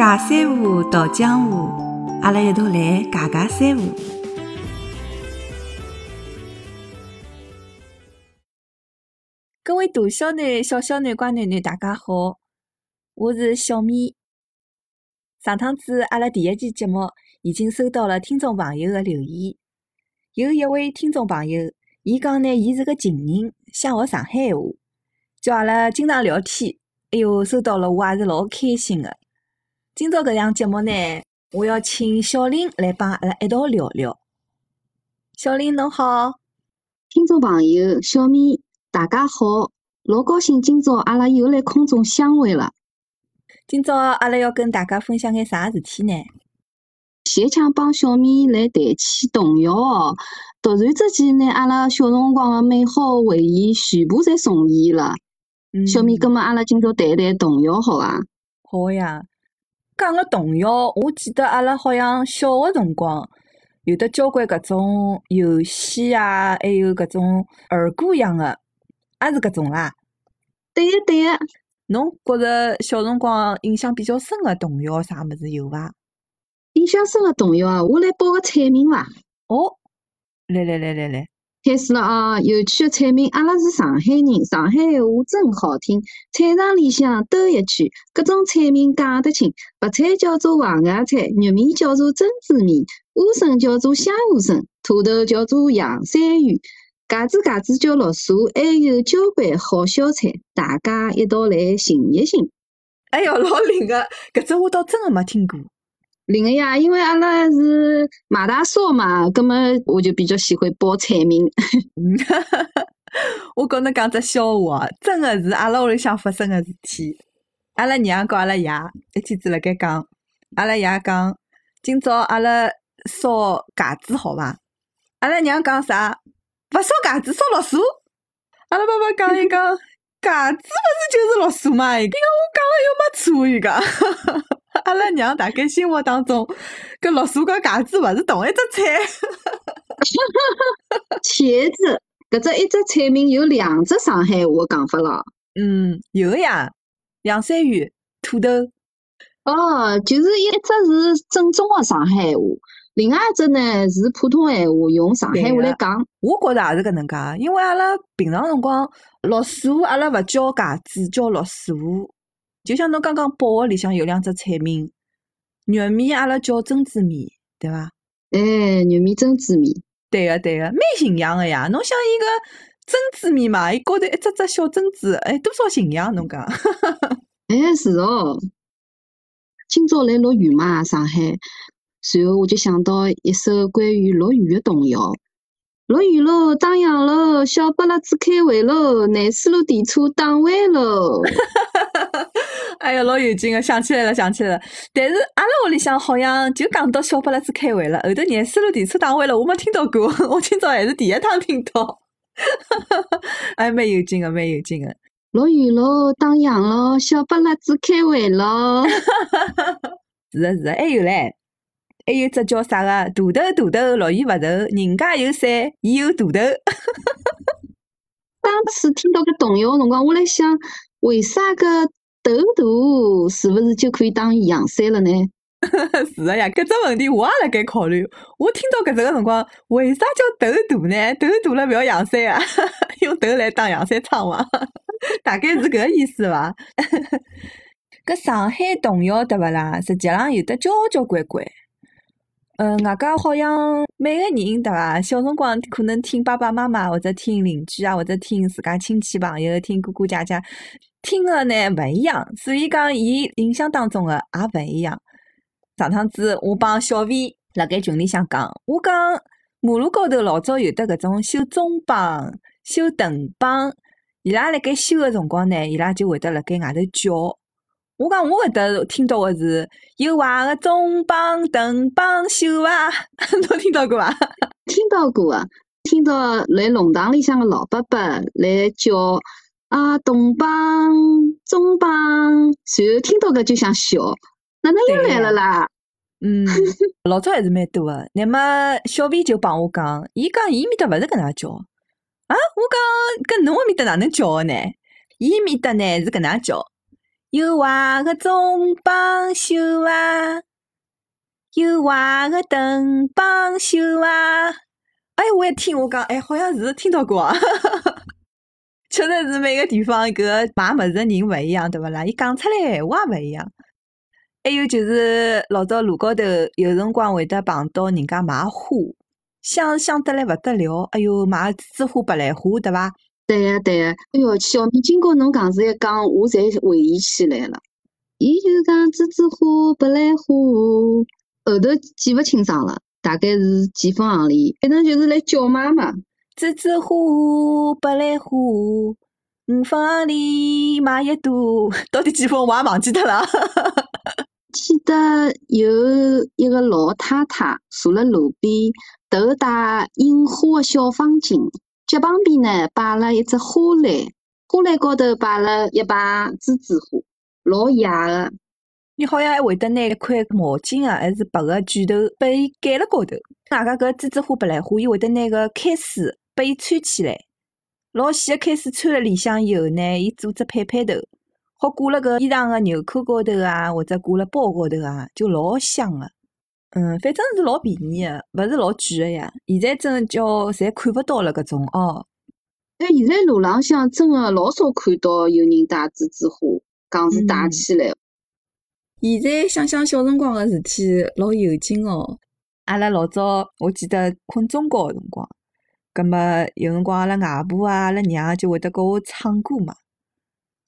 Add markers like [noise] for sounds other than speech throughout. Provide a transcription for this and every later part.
尬三胡，蹈江湖，阿拉一道来尬尬三胡。各位大小囡、小小囡、乖囡囡，大家好，我是小咪。上趟子阿拉第一期节目已经收到了听众朋友的留言，有一位听众朋友，伊讲呢，伊是个情人，想学上海话，叫阿拉经常聊天。哎哟，收到了，我也是老开心的。今朝搿样节目呢，我要请小林来帮阿拉一道聊聊。小林侬好，听众朋友小米，大家好，老高兴今朝阿拉又来空中相会了。今朝阿拉要跟大家分享眼啥事体呢？前腔帮小米来谈起童谣哦，突然之间拿阿拉小辰光的美好回忆全部侪重现了。小米，葛末阿拉今朝谈谈童谣好伐？好呀。讲个童谣，我记得阿拉好像小个辰光有得交关搿种游戏啊，还有搿种儿歌样个，也是搿种啦。对个对个，侬觉着小辰光印象比较深个童谣啥物事有伐？印象深个童谣啊，我来报个菜名伐？哦，来来来来来。开始了啊！有趣的菜名，阿拉是上海人，上海话真好听。菜场里向兜一圈，各种菜名讲得清。白菜叫做黄芽菜，玉米叫做珍珠米，乌参叫做香乌参，土豆叫做洋山芋，茄子茄子叫绿薯，还有交关好小菜，大家一道来寻一寻。哎哟，老灵个，搿只我倒真个没听过。另个呀，因为阿拉是马大嫂嘛，葛么我就比较喜欢报菜名。[laughs] 我跟侬讲只笑话，真个是阿拉屋里向发生个事体。阿拉娘跟阿拉爷一天子辣盖讲，阿拉爷讲今朝阿拉烧茄子好伐？阿拉娘讲啥？勿烧茄子，烧绿薯。阿拉爸爸讲一讲 [laughs] 茄子勿是就是绿薯嘛？伊讲我讲了又没错，伊讲。[laughs] 阿拉娘大概心目当中，跟绿薯跟茄子勿是同一只菜。[laughs] 茄子，搿只一只菜名有两只上海话讲法了。嗯，有呀，洋山芋、土豆。哦，就是一只是正宗的上海话，另外一只呢是普通闲话，用上海话来讲。我觉着也是搿能介，因为阿拉平常辰光绿薯阿拉勿叫茄子，叫绿薯。就像侬刚刚报个里向有两只菜名，玉米阿拉叫珍珠米，对伐？哎，玉米珍珠米，对个对个，蛮形象个呀。侬想伊个珍珠米嘛，伊高头一只只小珍珠，哎，多少形象？侬讲？[laughs] 哎，是哦。今朝来落雨嘛，上海，随后我就想到一首关于落雨的童谣。落雨喽，打烊喽，小巴拉子开会喽，廿四路电车打完喽。[laughs] 哎呀，老有劲个，想起来了，想起来了。但是阿拉屋里向好像就讲到小巴拉子开会了，后头廿四路电车打完了，我没听到过。[laughs] 我今朝还是第一趟听到。[laughs] 哎，蛮有劲个，蛮有劲个。落雨喽，打烊喽，小巴拉子开会喽。是的是的，还有嘞。还有只叫啥个？大头大头，落雨勿愁，人家有伞，伊有大头。当时听到搿童谣辰光，我来想，为啥个头大是勿是就可以当阳伞了呢？[laughs] 是个呀，搿只问题我也辣盖考虑。我听到搿只个辰光，为啥叫头大呢？头大了勿要阳伞啊？[laughs] 用头来当阳伞撑伐？[laughs] 大概是搿个意思伐？搿上海童谣对勿啦？实际上有得交交关关。嗯，外加好像每个人对伐？小辰光可能听爸爸妈妈，或者听邻居啊，或者听自家亲戚朋友，听哥哥姐姐，听个呢勿一样，所以讲伊印象当中个也勿一样。上趟子我帮小 V 辣盖群里向讲，我讲马路高头老早有得搿种修中帮、修藤帮，伊拉辣盖修个辰光呢，伊拉就会得辣盖外头叫。我讲我搿搭听到个是有坏个中帮、藤帮修啊，[laughs] 侬听到过伐？听到过啊，听到来弄堂里向个老伯伯来叫啊东帮、中帮，随后听到搿就想笑，哪能又来了啦？[laughs] 嗯，老早还是蛮多个。那么小 V 就帮我讲，伊讲伊面搭勿是搿能叫啊，我讲跟侬埃面搭哪能叫个呢？伊面搭呢是搿能叫。有坏个中帮修啊，有坏个灯帮修啊。哎，我一听我讲，哎，好像是听到过啊。[laughs] 确实是每个地方搿买物事的人勿一样，对勿啦？伊讲出来闲话也勿一样。还有就是老早路高头有辰光会得碰到人家卖花，香香得来勿得了。哎哟，买栀子花、白兰花，对伐？对个对个，哎哟，小米经过侬讲子一讲，我侪回忆起来了。伊就讲栀子花、白兰花，后头记勿清爽了，大概是几分行钿，反正就是来叫妈妈。栀子花、白兰花，五分行钿买一朵，[laughs] 到底几分我也忘记脱了。[laughs] 记得有一个老太太坐辣路边，头戴樱花的小方巾，脚旁边呢摆了一只花篮，花篮高头摆了一排栀子花，老野的。你好像还会得拿一块毛巾啊，还是白个卷头，拨伊盖辣高头。外加搿栀子花、白兰花，伊会得拿个开水拨伊穿起来，老细个开水穿辣里向以后呢，伊做只配配头。好挂辣搿衣裳个纽扣高头啊，或者挂辣包高头啊，就老香个。嗯，反正是老便宜个，勿是老贵个呀。现在真叫侪看勿到了搿种哦。但现在路浪向真个老少看到有人带栀子花，讲是带起来。现在想想小辰光个事体，老有劲哦。阿拉老早我记得困中觉个辰光，葛末有辰光阿拉外婆啊、阿拉娘就会得跟我唱歌嘛。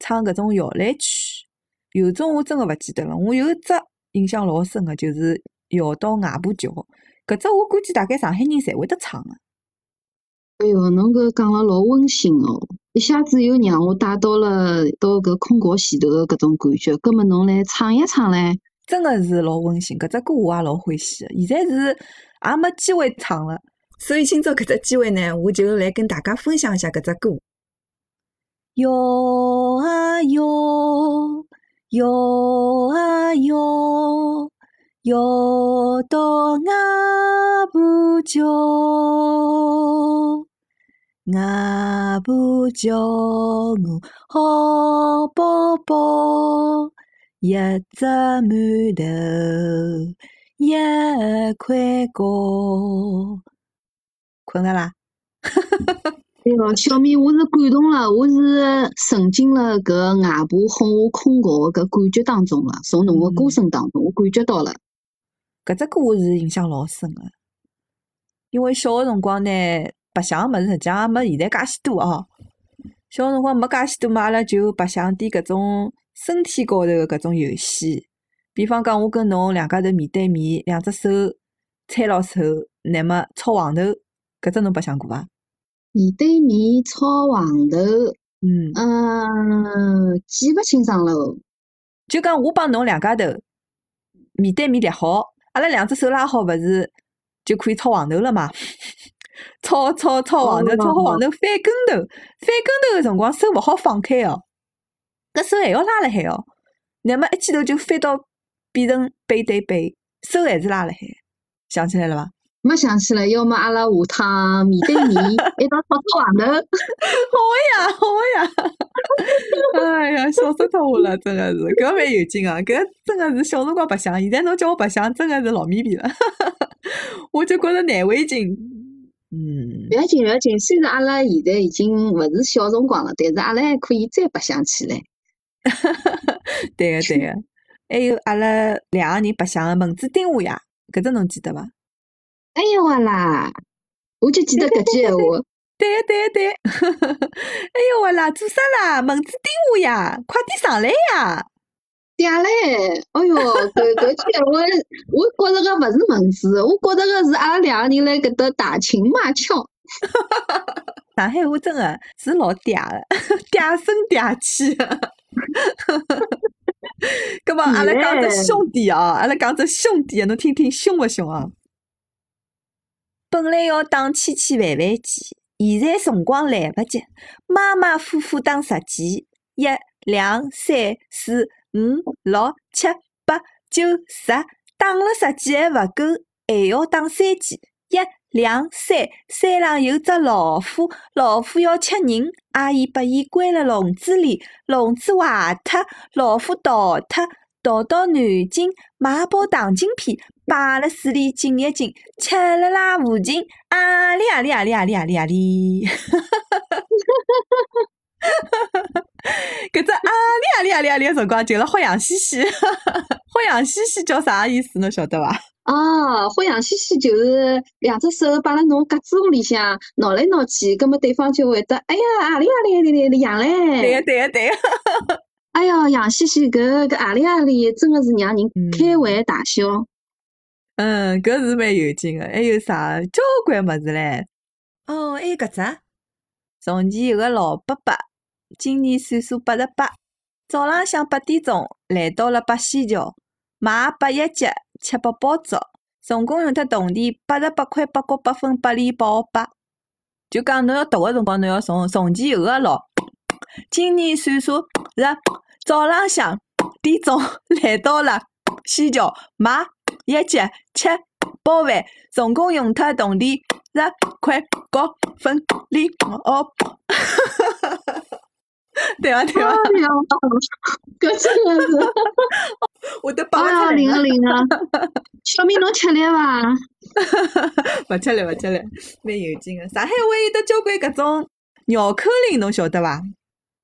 唱搿种摇篮曲，有种我真个勿记得了。我有一只印象老深个，就是摇到外婆桥。搿只我估计大概上海人侪会得唱个。哎哟，侬搿讲了老温馨哦，一下子又让我带到了到搿困觉前头个搿种感觉。葛末侬来唱一唱唻？真个是老温馨，搿只歌我也老欢喜个。现在是也没机会唱了，所以今朝搿只机会呢，我就来跟大家分享一下搿只歌。摇啊摇，摇啊摇，摇到外婆桥。外婆叫我好宝宝，一只馒头一块糕。困了啦？[laughs] 哎哟，小米，我是感动了，我是沉浸了搿外婆哄我困觉个搿感觉当中了，从侬个歌声当中，我感觉到了。搿只歌我是印象老深个，因为小个辰光呢，白相个物事实际上也没现在介许多哦。小个辰光没介许多嘛，阿拉就白相点搿种身体高头个搿种游戏，比方讲我跟侬两家头面对面，两只手搀牢手，乃末抄黄头，搿只侬白相过伐？面对面抄黄头，嗯，嗯，记勿清爽了。就讲我帮侬两家头面对面立好，阿拉两只手拉好，勿是就可以抄黄头了嘛？[laughs] 抄抄抄黄头，抄好黄头翻跟头，翻跟头个辰光手勿好放开哦，搿手还要拉辣海哦。乃末一记头就翻到变成背对背，手还是拉辣海，想起来了伐？没想起来，要么阿拉下趟面对面一道抄抄黄头。好个呀，[laughs] 好个呀！[laughs] 哎呀，笑死脱我了，真的是，搿蛮有劲啊！搿真的是小辰光白相，现在侬叫我白相，真的是老咪咪了。[laughs] 我就觉着难为情。嗯，勿要紧，勿要紧。虽然阿拉现在已经勿是小辰光了，但是阿拉还可以再白相起来。对个对个，还有阿拉两个人白相个蚊子叮我呀，搿只侬记得伐？哎呦哇啦！我就记得搿句闲话。对个对个对个，[laughs] 哎哟哇啦，做啥啦？蚊子叮我呀，快点上来呀！嗲嘞！哎哟，搿搿句闲话，我觉着个勿是蚊子，我觉着个是阿拉两个人辣搿搭打情骂俏。上海话真个是老嗲的，[laughs] 嗲声嗲气个。[laughs] 葛末阿拉讲只兄弟哦，阿拉讲只兄弟，侬听听凶勿凶啊？本来要打千千万万件，现在辰光来勿及，马马虎虎打十件，一、两、三、四、五、六、七、八、九、十，打了十件还勿够，还要打三件，一、两三，山上有只老虎，老虎要吃人，阿姨把伊关了笼子里，笼子坏脱，老虎逃脱，逃到南京买包糖精片，摆了水里浸一浸，吃了拉附近，啊里 [laughs] 啊里啊里啊里啊里啊里，哈哈哈哈哈哈！搿只啊里啊里啊里啊里个辰光，就辣好洋兮兮，好洋兮兮叫啥意思？侬晓得伐？哦，好洋兮兮就是两只手摆辣侬胳肢窝里向挠来挠去，葛末对方就会得，哎呀，啊里啊里啊里里痒嘞！对个对个对个，[laughs] 哎哟，洋兮兮搿搿啊里啊里真个是让人开怀大笑。嗯，搿是蛮有劲个，还有啥交关物事唻？哦，还有搿只，从前有个老伯伯，今年岁数八十八，早浪向八点钟来到了八仙桥，买八一节。吃八包粥，总共用脱铜钿八十八块八角八分八厘八毫八。就讲侬要读个辰光，侬要从从前有个老，今年岁数是早浪向点钟 [laughs] 来到了西桥买一节七包饭，总共用脱铜钿十块角分厘哦。对啊对啊，搿真个是，[laughs] 我都帮啊灵啊灵啊！[laughs] 小明侬吃力伐？勿吃力勿吃力，蛮有劲个。上海还有得交关搿种绕口令，侬晓得伐？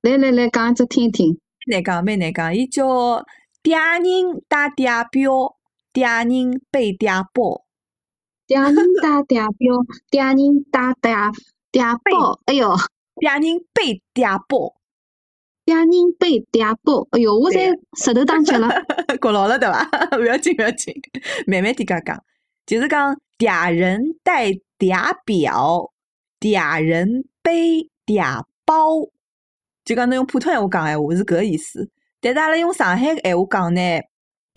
来来来，讲一只听听。难讲，蛮难讲。伊叫嗲人打嗲表，嗲人背嗲包。嗲人打嗲表，嗲人打嗲嗲包。哎哟，嗲人背嗲包。嗲人背嗲包，哎哟，我侪舌头打结了，[laughs] 过牢了对伐？勿要紧勿要紧，慢慢点讲讲。就是讲嗲人带嗲表，嗲人背嗲包，就讲侬用普通闲话讲闲话是搿个意思。但是阿拉用上海闲话讲呢，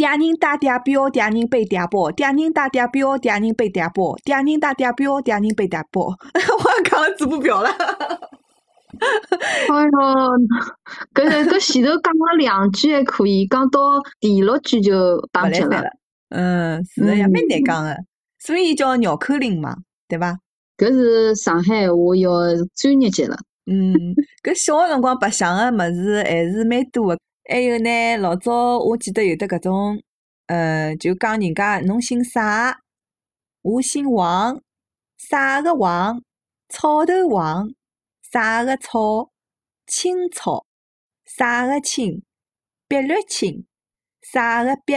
嗲人打嗲表，嗲人背嗲包，嗲人打嗲表，嗲人背嗲包，嗲人打嗲表，嗲人背嗲包，我讲了嘴巴表了。哎哟，搿搿前头讲了两句还可以，讲到第六句就打结了。嗯，是的呀，蛮难讲的，所以叫绕口令嘛，对伐？搿是上海话要专业级了。嗯，搿小个辰光白相个物事还是蛮多的。还有呢，老早我记得有的搿种，呃，就讲人家侬姓啥，我姓王，啥个王，草头王。啥个草？青草。啥个青？碧绿青。啥个碧？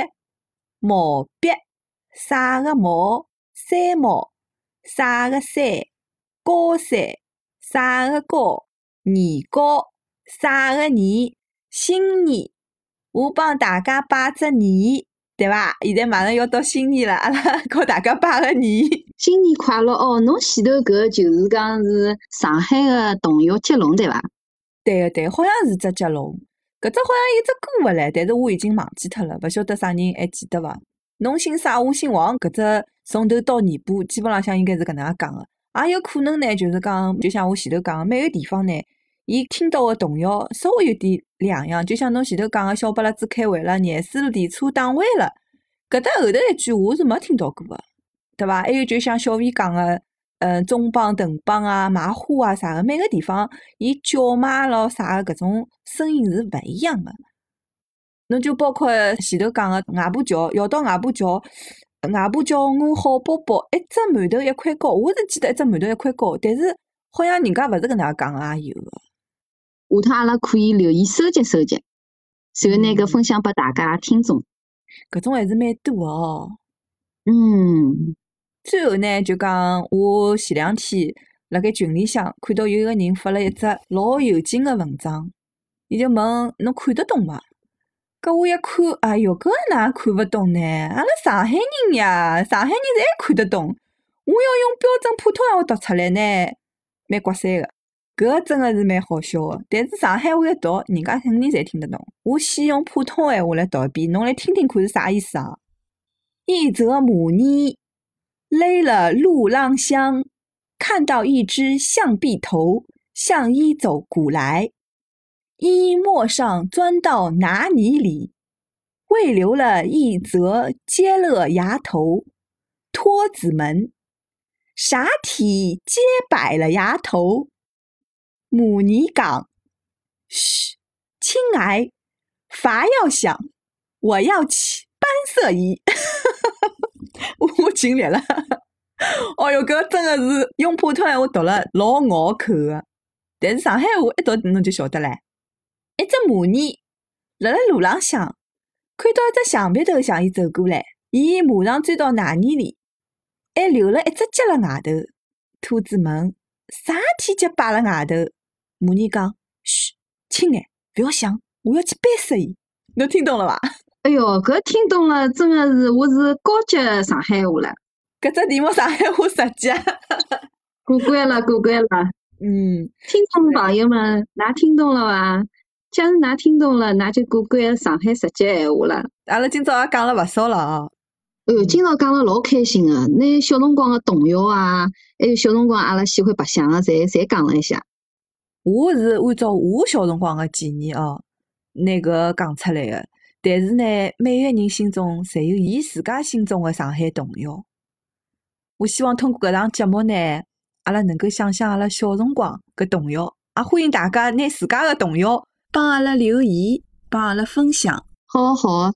毛碧。啥个毛？山毛。啥个山？高山。啥个高？年高。啥个年？新年。我帮大家拜只年。对伐？现在马上要到新年了，阿拉告大家拜个年，新年快乐哦！侬前头搿就是讲是上海个童谣接龙对伐？对个对，好像是只接龙，搿只好像有只歌个唻，但是我已经忘记脱了，勿晓得啥人还记得伐？侬姓啥？我姓王，搿只从头到尾巴基本浪向应该是搿能介讲个，也有可能呢，就是讲，就像我前头讲个，每个地方呢，伊听到个童谣稍微有点两样，就像侬前头讲个小巴拉子开会了，廿四路电车打弯了，搿搭后头一句我是没听到过个，对伐？还有就像小 V 讲个，嗯，中帮、藤帮啊、卖花啊啥个，每个地方伊叫卖咯啥个搿种声音是勿一样个。侬就包括前头讲个外婆桥，要到外婆桥，外婆叫我好宝宝，一只馒头一块糕，我是记得一只馒头一块糕，但是好像人家勿是搿能介讲个也有个。下趟阿拉可以留意收集收集，随后拿搿分享拨大家听众。搿种还是蛮多个哦。嗯，最后呢，就讲我前两天辣盖群里向看到有一个人发了一只老有劲个文章，伊就问侬看得懂伐？搿我一看，哎哟，搿哪看勿懂呢？阿拉上海人呀，上海人侪看得懂。我要用标准普通闲话读出来呢，蛮刮三个。搿真个是蛮好笑个，但是上海话一读，人家肯定侪听得懂。我先用普通闲话来读一遍，侬来听听看是啥意思啊？一则母尼勒了路浪香，看到一只象鼻头向一走古来，一陌上钻到哪泥里，未留了一则接乐牙头托子门，啥体皆摆了牙头。母尼讲：“嘘，亲爱，伐要响，我要起斑色衣。[laughs] 我尽力了。哦哟，搿真的是用普通话读了老拗口的，但是上海话一读侬就晓得唻。一只母尼辣辣路浪向，看到一只橡皮头向伊走过来，伊马上钻到奶泥里，还留了一只脚辣外头。兔子问：啥体脚摆辣外头？母尼讲：嘘，亲爱，勿要想，我要去掰死伊。侬听懂了伐？哎哟，搿听懂了，真的是我是高级上海话了。搿只题目上海话十级，过关了，过关了。嗯，听众朋友们，㑚听懂了伐？假如㑚听懂了，㑚就过关上海十级闲话了。阿拉今朝也讲了勿少了哦。哦，今朝讲了老开心个，拿小辰光个童谣啊，还有小辰光阿拉喜欢白相个，侪侪讲了一下。我是按照我小辰光个记忆哦，拿搿讲出来个。但是呢，每个人心中侪有伊自家心中个上海童谣。我希望通过搿档节目呢，阿拉能够想想阿拉小辰光搿童谣，也欢迎大家拿自家个童谣帮阿拉留言，帮阿拉分享。好好，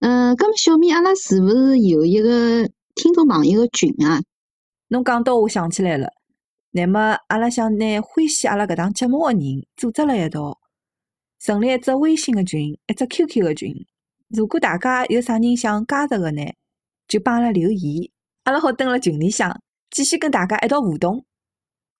嗯，咁么小米，阿拉是勿是有一个听众朋友个群啊？侬讲到，我想起来了。那么，阿拉想拿欢喜阿拉搿档节目个人组织辣一道。成立一只微信个群，一只 QQ 个群。如果大家有啥人想加入个呢，就帮阿拉留言，阿拉好蹲辣群里向继续跟大家一道互动。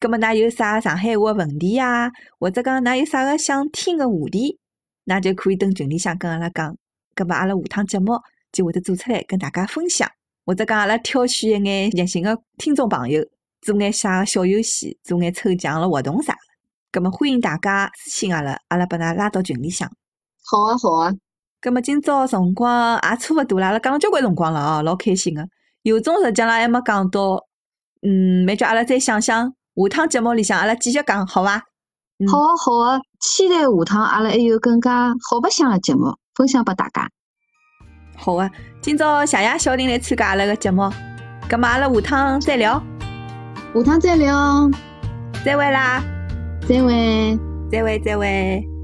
葛末，㑚有啥上海话问题呀？或者讲，㑚有啥个想听个话题，那就可以蹲群里向跟阿拉讲。葛末，阿拉下趟节目就会得做出来跟大家分享，或者讲阿拉挑选一眼热心个听众朋友，做眼啥小游戏，做眼抽奖了活动啥。咁么欢迎大家私信阿拉，阿拉把㑚拉到群里向。好啊，好啊。咁么今朝辰光也差勿多啦，阿拉讲了交关辰光了哦，老开心个。有种实际浪还没讲到，嗯，没叫阿拉再想想，下趟节目里向阿拉继续讲，好伐？好啊，好啊，期待下趟阿拉还有更加好白相个节目分享拨大家。好啊，今朝谢谢小林来参加阿拉个节目，咁么阿拉下趟再聊。下趟再聊。这位啦。再会，再会，再会。